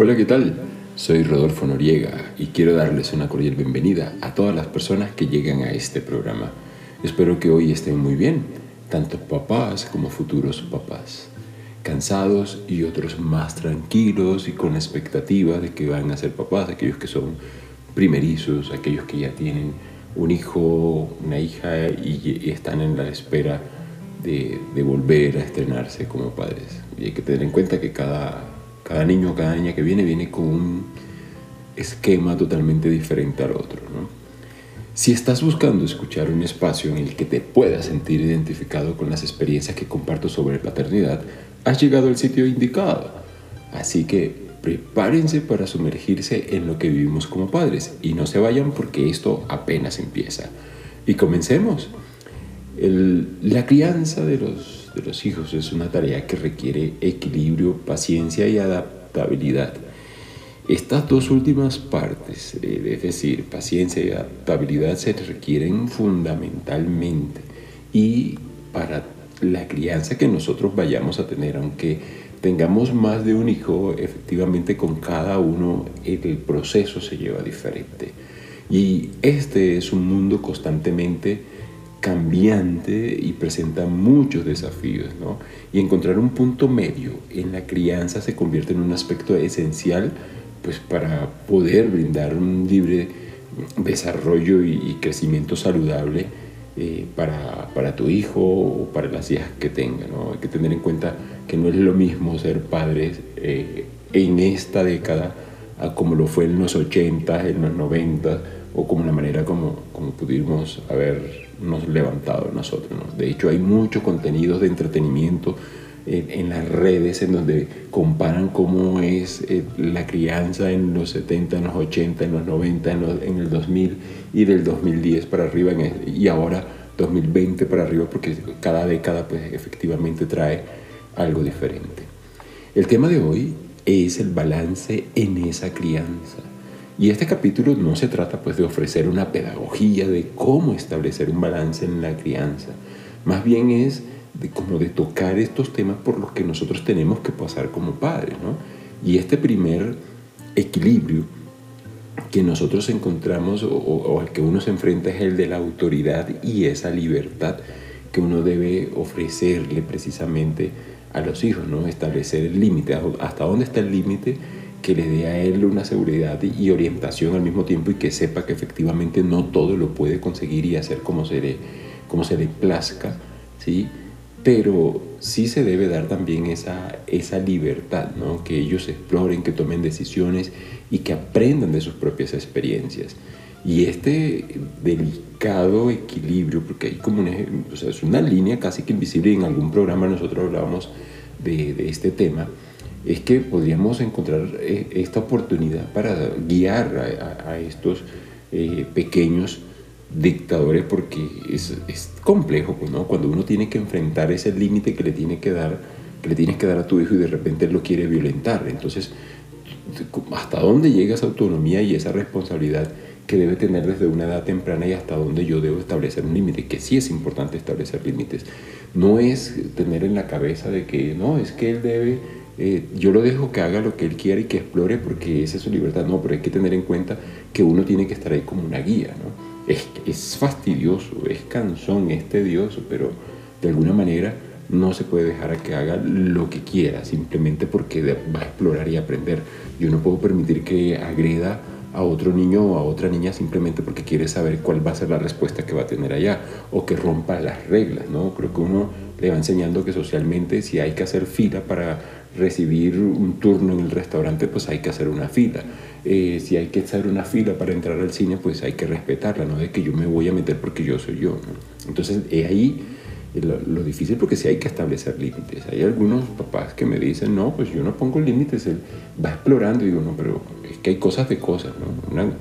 Hola, ¿qué tal? Soy Rodolfo Noriega y quiero darles una cordial bienvenida a todas las personas que llegan a este programa. Espero que hoy estén muy bien, tanto papás como futuros papás. Cansados y otros más tranquilos y con expectativa de que van a ser papás, aquellos que son primerizos, aquellos que ya tienen un hijo, una hija y, están en la espera de, volver a estrenarse como padres. Y hay que tener en cuenta que cada, cada niño o cada niña que viene viene con un esquema totalmente diferente al otro. ¿no? Si estás buscando escuchar un espacio en el que te puedas sentir identificado con las experiencias que comparto sobre paternidad, has llegado al sitio indicado. Así que prepárense para sumergirse en lo que vivimos como padres y no se vayan porque esto apenas empieza. Y comencemos. la crianza de los, de los hijos es una tarea que requiere equilibrio, paciencia y adaptabilidad. Estas dos últimas partes, eh, es decir, paciencia y adaptabilidad, se requieren fundamentalmente y para la crianza que nosotros vayamos a tener, aunque tengamos más de un hijo, efectivamente con cada uno el proceso se lleva diferente. Y este es un mundo constantemente cambiante y presenta muchos desafíos, ¿no? Y encontrar un punto medio en la crianza se convierte en un aspecto esencial pues para poder brindar un libre desarrollo y, crecimiento saludable eh, para, para, tu hijo o para las hijas que tenga. ¿no? Hay que tener en cuenta que no es lo mismo ser padres eh, en esta década como lo fue en los 80, en los 90 o como la manera como, como pudimos habernos levantado nosotros. De hecho, hay mucho contenido de entretenimiento en, las redes en donde comparan cómo es eh, la crianza en los 70, en los 80, en los 90, en, el 2000 y del 2010 para arriba y ahora 2020 para arriba porque cada década pues efectivamente trae algo diferente. El tema de hoy es el balance en esa crianza. Y este capítulo no se trata pues de ofrecer una pedagogía de cómo establecer un balance en la crianza. Más bien es de como de tocar estos temas por los que nosotros tenemos que pasar como padres, ¿no? Y este primer equilibrio que nosotros encontramos o, al que uno se enfrenta es el de la autoridad y esa libertad que uno debe ofrecerle precisamente a los hijos, ¿no? Establecer el límite, hasta dónde está el límite que le dé a él una seguridad y orientación al mismo tiempo y que sepa que efectivamente no todo lo puede conseguir y hacer como se le, como se le plazca, ¿sí? pero sí se debe dar también esa, esa libertad, ¿no? que ellos exploren, que tomen decisiones y que aprendan de sus propias experiencias. Y este delicado equilibrio, porque hay como una, o sea, es una línea casi que invisible, en algún programa nosotros hablábamos de, de este tema, es que podríamos encontrar eh, esta oportunidad para guiar a, estos eh, pequeños dictadores porque es, complejo, pues. Cuando uno tiene que enfrentar ese límite que le tiene que dar, le tienes que dar a tu hijo y de repente él lo quiere violentar. Entonces, ¿hasta dónde llega esa autonomía y esa responsabilidad que debe tener desde una edad temprana y hasta dónde yo debo establecer un límite? Que sí es importante establecer límites. No es tener en la cabeza de que, no, es que él debe eh, yo lo dejo que haga lo que él quiera y que explore porque esa es su libertad. No, pero hay que tener en cuenta que uno tiene que estar ahí como una guía, ¿no? es, fastidioso, es cansón, es tedioso, pero de alguna manera no se puede dejar a que haga lo que quiera, simplemente porque va a explorar y aprender. Yo no puedo permitir que agreda a otro niño o a otra niña simplemente porque quiere saber cuál va a ser la respuesta que va a tener allá o que rompa las reglas, ¿no? Creo que uno le va enseñando que socialmente si hay que hacer fila para recibir un turno en el restaurante, pues hay que hacer una fila. Eh, si hay que hacer una fila para entrar al cine, pues hay que respetarla, no de que yo me voy a meter porque yo soy yo. Entonces, es ahí lo, difícil porque sí hay que establecer límites. Hay algunos papás que me dicen, no, pues yo no pongo límites, él va explorando y digo, no, pero es que hay cosas de cosas, ¿no?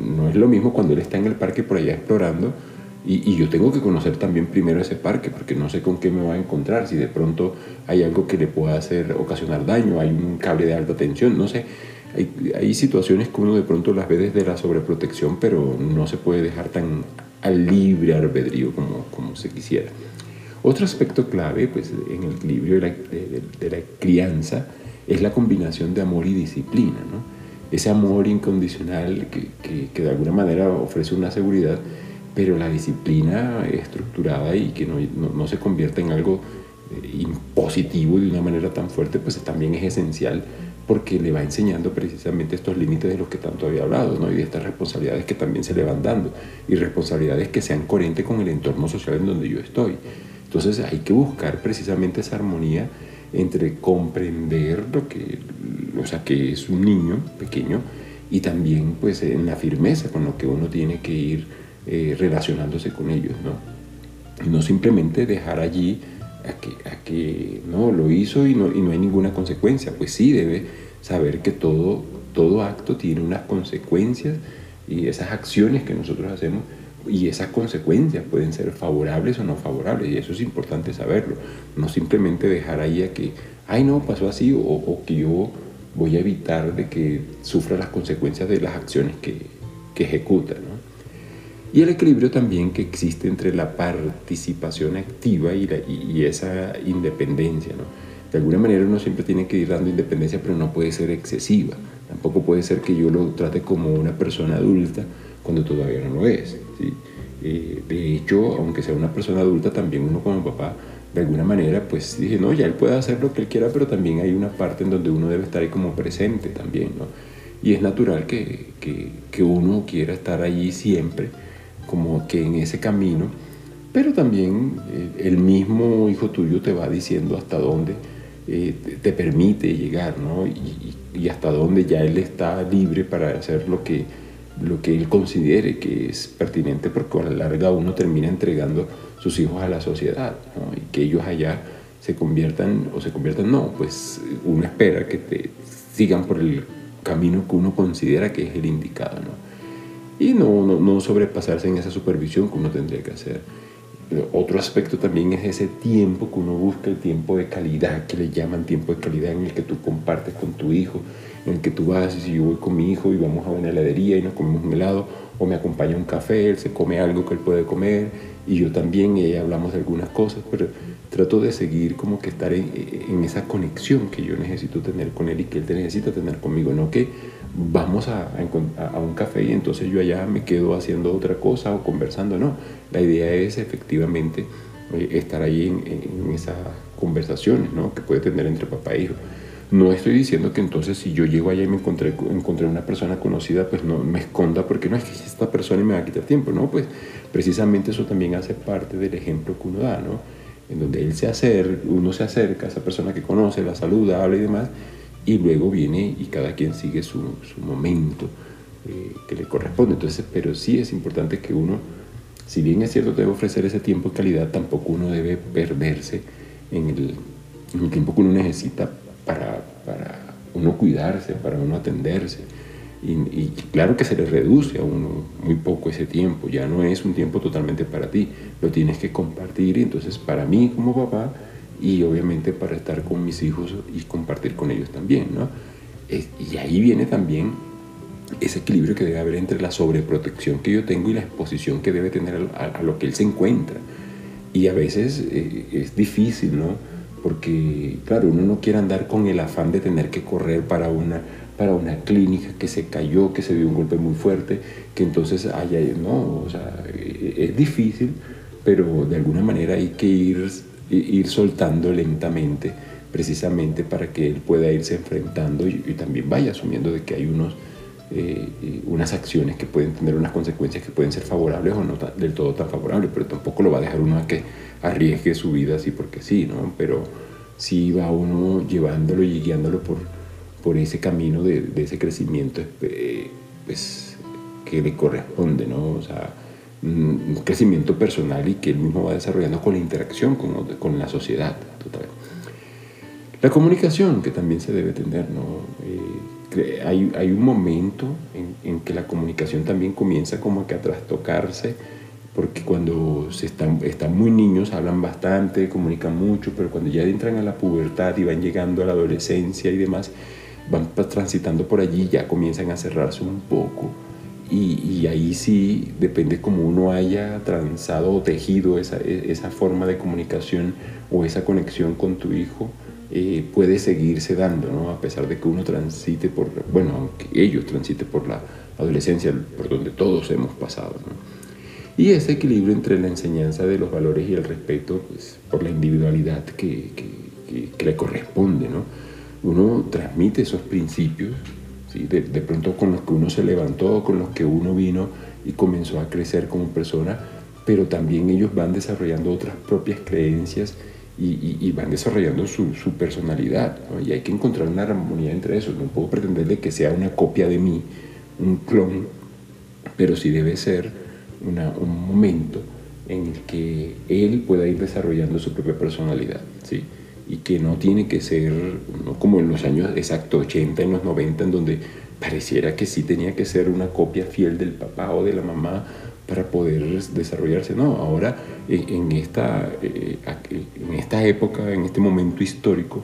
no es lo mismo cuando él está en el parque por allá explorando y, yo tengo que conocer también primero ese parque porque no sé con qué me va a encontrar, si de pronto hay algo que le pueda hacer, ocasionar daño, hay un cable de alta tensión, no sé. Hay, hay situaciones que uno de pronto las ve desde la sobreprotección, pero no se puede dejar tan al libre albedrío como, como se quisiera. Otro aspecto clave pues, en el equilibrio de la, de la crianza es la combinación de amor y disciplina. ¿no? Ese amor incondicional que, que, de alguna manera ofrece una seguridad, pero la disciplina estructurada y que no, no, se convierta en algo eh, impositivo de una manera tan fuerte, pues también es esencial porque le va enseñando precisamente estos límites de los que tanto había hablado, ¿no? y de estas responsabilidades que también se le van dando, y responsabilidades que sean coherentes con el entorno social en donde yo estoy. Entonces hay que buscar precisamente esa armonía entre comprender lo que, o sea, que es un niño pequeño y también pues en la firmeza con lo que uno tiene que ir eh, relacionándose con ellos, ¿no? No simplemente dejar allí a que, a que no, lo hizo y no, y no hay ninguna consecuencia, pues sí debe saber que todo, todo acto tiene unas consecuencias y esas acciones que nosotros hacemos y esas consecuencias pueden ser favorables o no favorables y eso es importante saberlo, no simplemente dejar ahí a que, ay no, pasó así o, que yo voy a evitar de que sufra las consecuencias de las acciones que, que ejecuta. Y el equilibrio también que existe entre la participación activa y, la, y, esa independencia. ¿no? De alguna manera uno siempre tiene que ir dando independencia, pero no puede ser excesiva. Tampoco puede ser que yo lo trate como una persona adulta cuando todavía no lo es. Eh, de hecho, aunque sea una persona adulta, también uno como papá, de alguna manera, pues dije, no, ya él puede hacer lo que él quiera, pero también hay una parte en donde uno debe estar ahí como presente también, ¿no? Y es natural que, que, que uno quiera estar allí siempre, como que en ese camino, pero también eh, el mismo hijo tuyo te va diciendo hasta dónde eh, te permite llegar, ¿no? Y, y, hasta dónde ya él está libre para hacer lo que lo que él considere que es pertinente, porque a la larga uno termina entregando sus hijos a la sociedad y que ellos allá se conviertan o se conviertan, no, pues uno espera que te sigan por el camino que uno considera que es el indicado, ¿no? Y no, no, no sobrepasarse en esa supervisión que uno tendría que hacer. otro aspecto también es ese tiempo que uno busca, el tiempo de calidad, que le llaman tiempo de calidad en el que tú compartes con tu hijo, en el que tú vas y si yo voy con mi hijo y vamos a una heladería y nos comemos un helado o me acompaña un café, él se come algo que él puede comer y yo también y hablamos de algunas cosas, pero trato de seguir como que estar en, en, esa conexión que yo necesito tener con él y que él necesita tener conmigo, no que vamos a, a, un café y entonces yo allá me quedo haciendo otra cosa o conversando, no, la idea es efectivamente eh, estar ahí en, en esas conversaciones ¿no? que puede tener entre papá e hijo. No estoy diciendo que entonces si yo llego allá y me encontré, encontré una persona conocida, pues no me esconda porque no es que esta persona me va a quitar tiempo, no, pues precisamente eso también hace parte del ejemplo que uno da, ¿no? En donde él se acerca, uno se acerca a esa persona que conoce, la saluda, habla y demás, y luego viene y cada quien sigue su, su momento eh, que le corresponde. Entonces, pero sí es importante que uno, si bien es cierto debe ofrecer ese tiempo de calidad, tampoco uno debe perderse en el, en el tiempo que uno necesita para, para uno cuidarse, para uno atenderse. Y, claro que se le reduce a uno muy poco ese tiempo, ya no es un tiempo totalmente para ti, lo tienes que compartir, entonces para mí como papá y obviamente para estar con mis hijos y compartir con ellos también, ¿no? y ahí viene también ese equilibrio que debe haber entre la sobreprotección que yo tengo y la exposición que debe tener a, lo que él se encuentra. Y a veces eh, es difícil, ¿no? porque claro, uno no quiere andar con el afán de tener que correr para una, para una clínica que se cayó, que se dio un golpe muy fuerte, que entonces haya, no, o sea, es difícil, pero de alguna manera hay que ir, ir soltando lentamente, precisamente para que él pueda irse enfrentando y, también vaya asumiendo de que hay unos, eh, unas acciones que pueden tener unas consecuencias que pueden ser favorables o no del todo tan favorables, pero tampoco lo va a dejar uno a que arriesgue su vida así porque sí, ¿no? Pero sí va uno llevándolo y guiándolo por, por ese camino de, ese crecimiento eh, pues, que le corresponde, ¿no? O sea, un crecimiento personal y que él mismo va desarrollando con la interacción con, con la sociedad. Total. La comunicación que también se debe tener, ¿no? Eh, hay, hay, un momento en, en, que la comunicación también comienza como que a trastocarse porque cuando se están, están muy niños hablan bastante, comunican mucho, pero cuando ya entran a la pubertad y van llegando a la adolescencia y demás, van transitando por allí, ya comienzan a cerrarse un poco Y, ahí sí depende cómo uno haya transado o tejido esa, esa, forma de comunicación o esa conexión con tu hijo, eh, puede seguirse dando, ¿no? A pesar de que uno transite por, bueno, aunque ellos transiten por la adolescencia, por donde todos hemos pasado, ¿no? Y ese equilibrio entre la enseñanza de los valores y el respeto, pues, por la individualidad que, que le corresponde, ¿no? Uno transmite esos principios de, pronto con los que uno se levantó, con los que uno vino y comenzó a crecer como persona, pero también ellos van desarrollando otras propias creencias y, van desarrollando su, personalidad. Y hay que encontrar una armonía entre eso. No puedo pretenderle que sea una copia de mí, un clon, pero sí debe ser un momento en el que él pueda ir desarrollando su propia personalidad. ¿sí? Y que no tiene que ser como en los años exacto 80, en los 90, en donde pareciera que sí tenía que ser una copia fiel del papá o de la mamá para poder desarrollarse. No, ahora eh, en esta, eh, en esta época, en este momento histórico,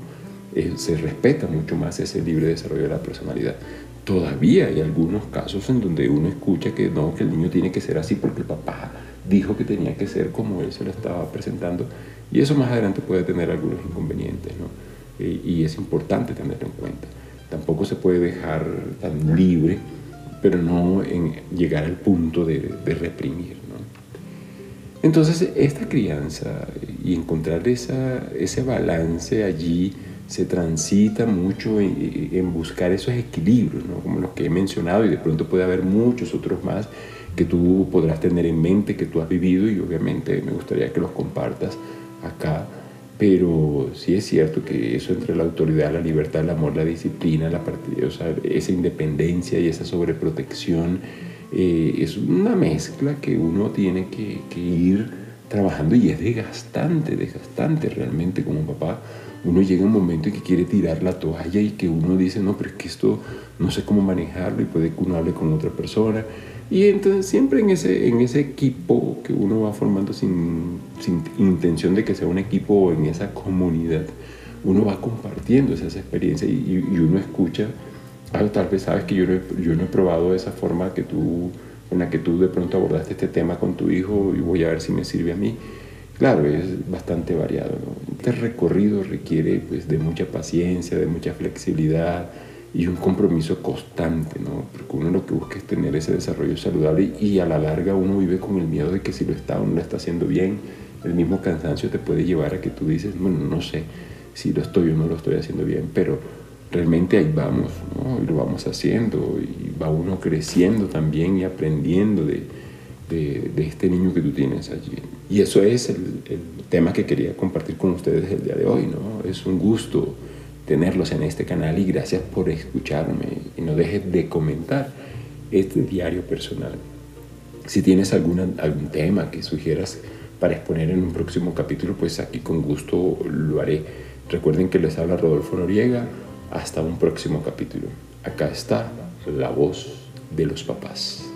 eh, se respeta mucho más ese libre desarrollo de la personalidad. Todavía hay algunos casos en donde uno escucha que no, que el niño tiene que ser así porque el papá dijo que tenía que ser como él se lo estaba presentando y eso más adelante puede tener algunos inconvenientes, ¿no? y es importante tenerlo en cuenta. Tampoco se puede dejar tan libre, pero no en llegar al punto de, reprimir. ¿no? Entonces, esta crianza y encontrar esa, ese balance allí se transita mucho en, en, buscar esos equilibrios, ¿no? como los que he mencionado, y de pronto puede haber muchos otros más que tú podrás tener en mente, que tú has vivido, y obviamente me gustaría que los compartas acá, pero sí es cierto que eso entre la autoridad, la libertad, el amor, la disciplina, la o sea, esa independencia y esa sobreprotección, eh, es una mezcla que uno tiene que, que, ir trabajando y es desgastante, desgastante realmente como papá. Uno llega un momento en que quiere tirar la toalla y que uno dice, no, pero es que esto no sé cómo manejarlo y puede que uno hable con otra persona y entonces siempre en ese, en ese equipo que uno va formando sin, sin intención de que sea un equipo o en esa comunidad, uno va compartiendo esas experiencias y, y uno escucha, ah, tal vez sabes que yo no, he, yo no he probado esa forma que tú, en la que tú de pronto abordaste este tema con tu hijo y voy a ver si me sirve a mí. Claro, es bastante variado. Este recorrido requiere pues, de mucha paciencia, de mucha flexibilidad, y un compromiso constante, ¿no? Porque uno lo que busca es tener ese desarrollo saludable y a la larga uno vive con el miedo de que si lo está o no lo está haciendo bien, el mismo cansancio te puede llevar a que tú dices, bueno, no sé si lo estoy o no lo estoy haciendo bien, pero realmente ahí vamos, ¿no? Y lo vamos haciendo y va uno creciendo también y aprendiendo de, de, de este niño que tú tienes allí. Y eso es el, el tema que quería compartir con ustedes el día de hoy, ¿no? Es un gusto tenerlos en este canal y gracias por escucharme y no dejes de comentar este diario personal. Si tienes alguna, algún tema que sugieras para exponer en un próximo capítulo, pues aquí con gusto lo haré. Recuerden que les habla Rodolfo Noriega. Hasta un próximo capítulo. Acá está la voz de los papás.